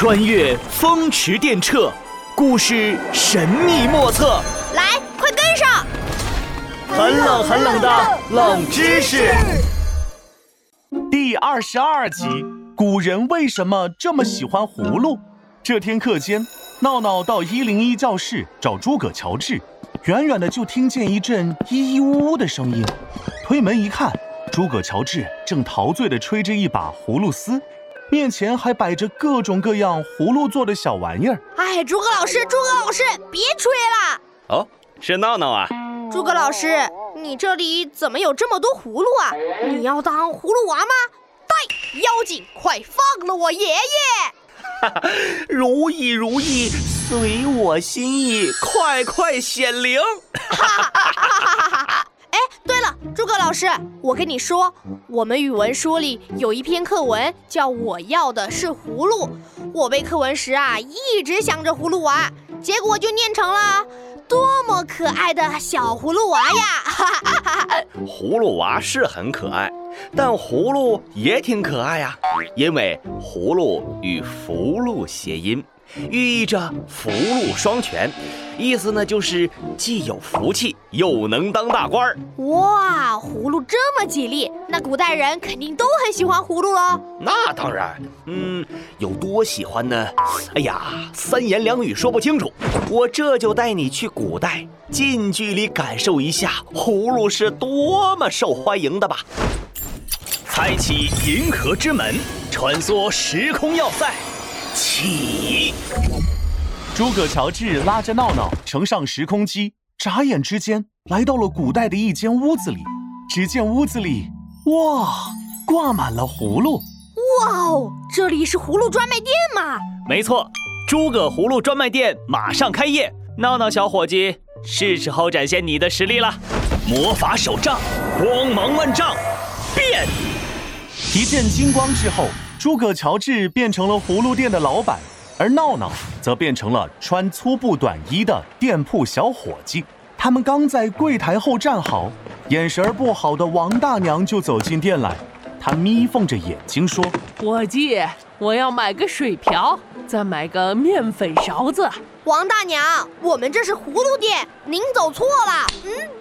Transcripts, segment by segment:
穿越风驰电掣，故事神秘莫测。来，快跟上！很冷很冷的冷知识。第二十二集：古人为什么这么喜欢葫芦？这天课间，闹闹到一零一教室找诸葛乔治，远远的就听见一阵咿咿呜呜的声音。推门一看，诸葛乔治正陶醉的吹着一把葫芦丝。面前还摆着各种各样葫芦做的小玩意儿。哎，诸葛老师，诸葛老师，别吹了！哦，是闹闹啊。诸葛老师，你这里怎么有这么多葫芦啊？你要当葫芦娃吗？呆，妖精，快放了我爷爷！哈哈，如意如意，随我心意，快快显灵！哈哈哈哈哈哈！老师，我跟你说，我们语文书里有一篇课文叫《我要的是葫芦》，我背课文时啊，一直想着葫芦娃，结果就念成了多么可爱的小葫芦娃呀！葫芦娃是很可爱，但葫芦也挺可爱呀，因为葫芦与福禄谐音。寓意着福禄双全，意思呢就是既有福气又能当大官儿。哇，葫芦这么吉利，那古代人肯定都很喜欢葫芦喽。那当然，嗯，有多喜欢呢？哎呀，三言两语说不清楚。我这就带你去古代，近距离感受一下葫芦是多么受欢迎的吧。开启银河之门，穿梭时空要塞。起！诸葛乔治拉着闹闹乘上时空机，眨眼之间来到了古代的一间屋子里。只见屋子里，哇，挂满了葫芦！哇哦，这里是葫芦专卖店吗？没错，诸葛葫芦专卖店马上开业。闹闹小伙计，是时候展现你的实力了。魔法手杖，光芒万丈，变！一阵金光之后。诸葛乔治变成了葫芦店的老板，而闹闹则变成了穿粗布短衣的店铺小伙计。他们刚在柜台后站好，眼神不好的王大娘就走进店来。她眯缝着眼睛说：“伙计，我要买个水瓢，再买个面粉勺子。”王大娘，我们这是葫芦店，您走错了。嗯嗯。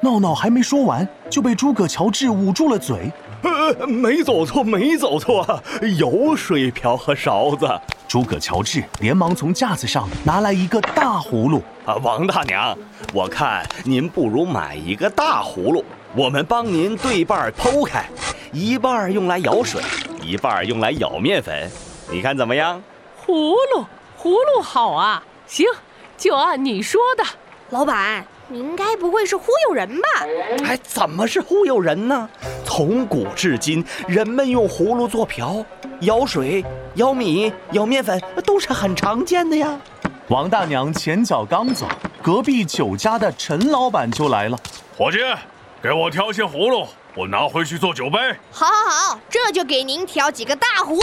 闹闹还没说完，就被诸葛乔治捂住了嘴。呃，没走错，没走错，有水瓢和勺子。诸葛乔治连忙从架子上拿来一个大葫芦。啊，王大娘，我看您不如买一个大葫芦，我们帮您对半剖开，一半用来舀水，一半用来舀面粉，你看怎么样？葫芦，葫芦好啊，行，就按你说的。老板，您该不会是忽悠人吧？哎，怎么是忽悠人呢？从古至今，人们用葫芦做瓢、舀水、舀米、舀面粉都是很常见的呀。王大娘前脚刚走，隔壁酒家的陈老板就来了。伙计，给我挑些葫芦，我拿回去做酒杯。好，好，好，这就给您挑几个大葫芦。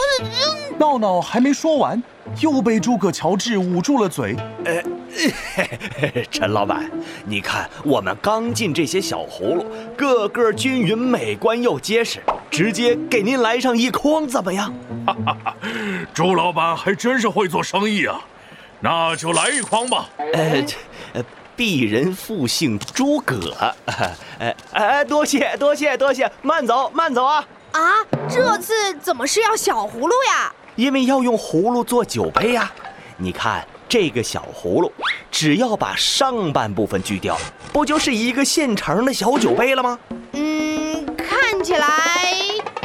闹闹还没说完，又被诸葛乔治捂住了嘴。呃。陈老板，你看我们刚进这些小葫芦，个个均匀、美观又结实，直接给您来上一筐，怎么样？哈哈哈，朱老板还真是会做生意啊！那就来一筐吧。呃，呃，鄙人复姓诸葛。哎 哎，多谢多谢多谢，慢走慢走啊！啊，这次怎么是要小葫芦呀？因为要用葫芦做酒杯呀。你看。这个小葫芦，只要把上半部分锯掉，不就是一个现成的小酒杯了吗？嗯，看起来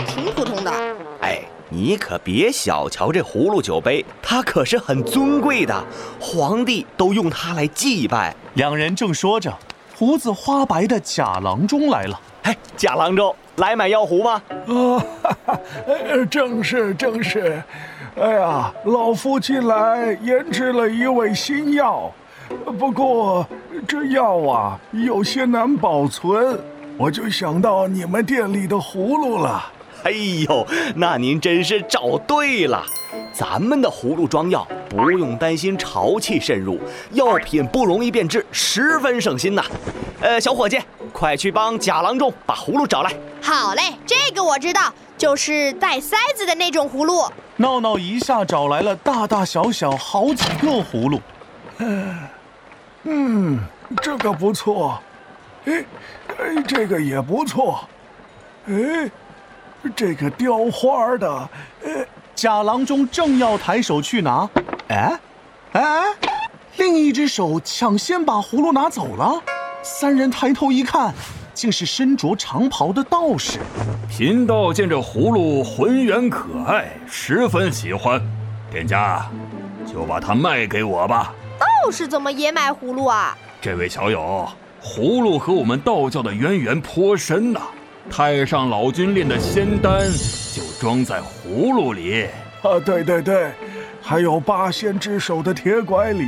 挺普通的。哎，你可别小瞧这葫芦酒杯，它可是很尊贵的，皇帝都用它来祭拜。两人正说着，胡子花白的贾郎中来了。哎，贾郎中，来买药壶吗？啊，正是正是。哎呀，老夫近来研制了一味新药，不过这药啊有些难保存，我就想到你们店里的葫芦了。哎呦，那您真是找对了，咱们的葫芦装药不用担心潮气渗入，药品不容易变质，十分省心呐。呃，小伙计，快去帮贾郎中把葫芦找来。好嘞，这个我知道，就是带塞子的那种葫芦。闹闹一下找来了大大小小好几个葫芦。嗯，这个不错。哎，哎，这个也不错。哎，这个雕花的，呃，假郎中正要抬手去拿，哎，哎，另一只手抢先把葫芦拿走了。三人抬头一看，竟是身着长袍的道士。贫道见这葫芦浑圆可爱，十分喜欢，店家就把它卖给我吧。道士怎么也买葫芦啊？这位小友，葫芦和我们道教的渊源颇深呐。太上老君炼的仙丹就装在葫芦里。啊，对对对，还有八仙之首的铁拐李。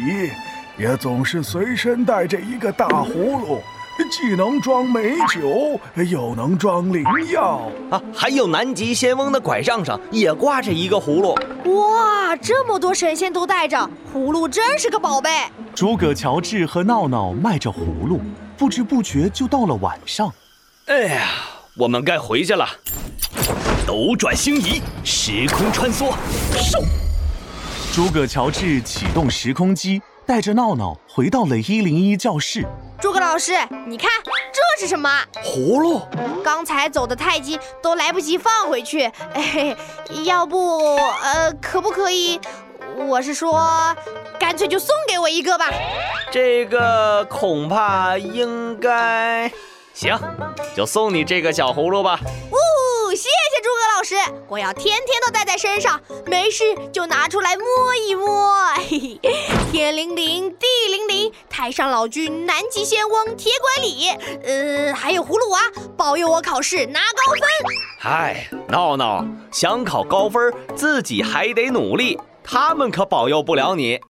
也总是随身带着一个大葫芦，既能装美酒，又能装灵药啊！还有南极仙翁的拐杖上也挂着一个葫芦。哇，这么多神仙都带着葫芦，真是个宝贝。诸葛乔治和闹闹迈着葫芦，不知不觉就到了晚上。哎呀，我们该回去了。斗转星移，时空穿梭，嗖！诸葛乔治启动时空机。带着闹闹回到了一零一教室。诸葛老师，你看这是什么？葫芦。刚才走的太急，都来不及放回去。哎，要不，呃，可不可以？我是说，干脆就送给我一个吧。这个恐怕应该行，就送你这个小葫芦吧。哦谢谢诸葛老师，我要天天都带在身上，没事就拿出来摸一摸。嘿嘿，天灵灵，地灵灵，太上老君，南极仙翁，铁拐李，呃，还有葫芦娃，保佑我考试拿高分。嗨，闹闹，想考高分，自己还得努力，他们可保佑不了你。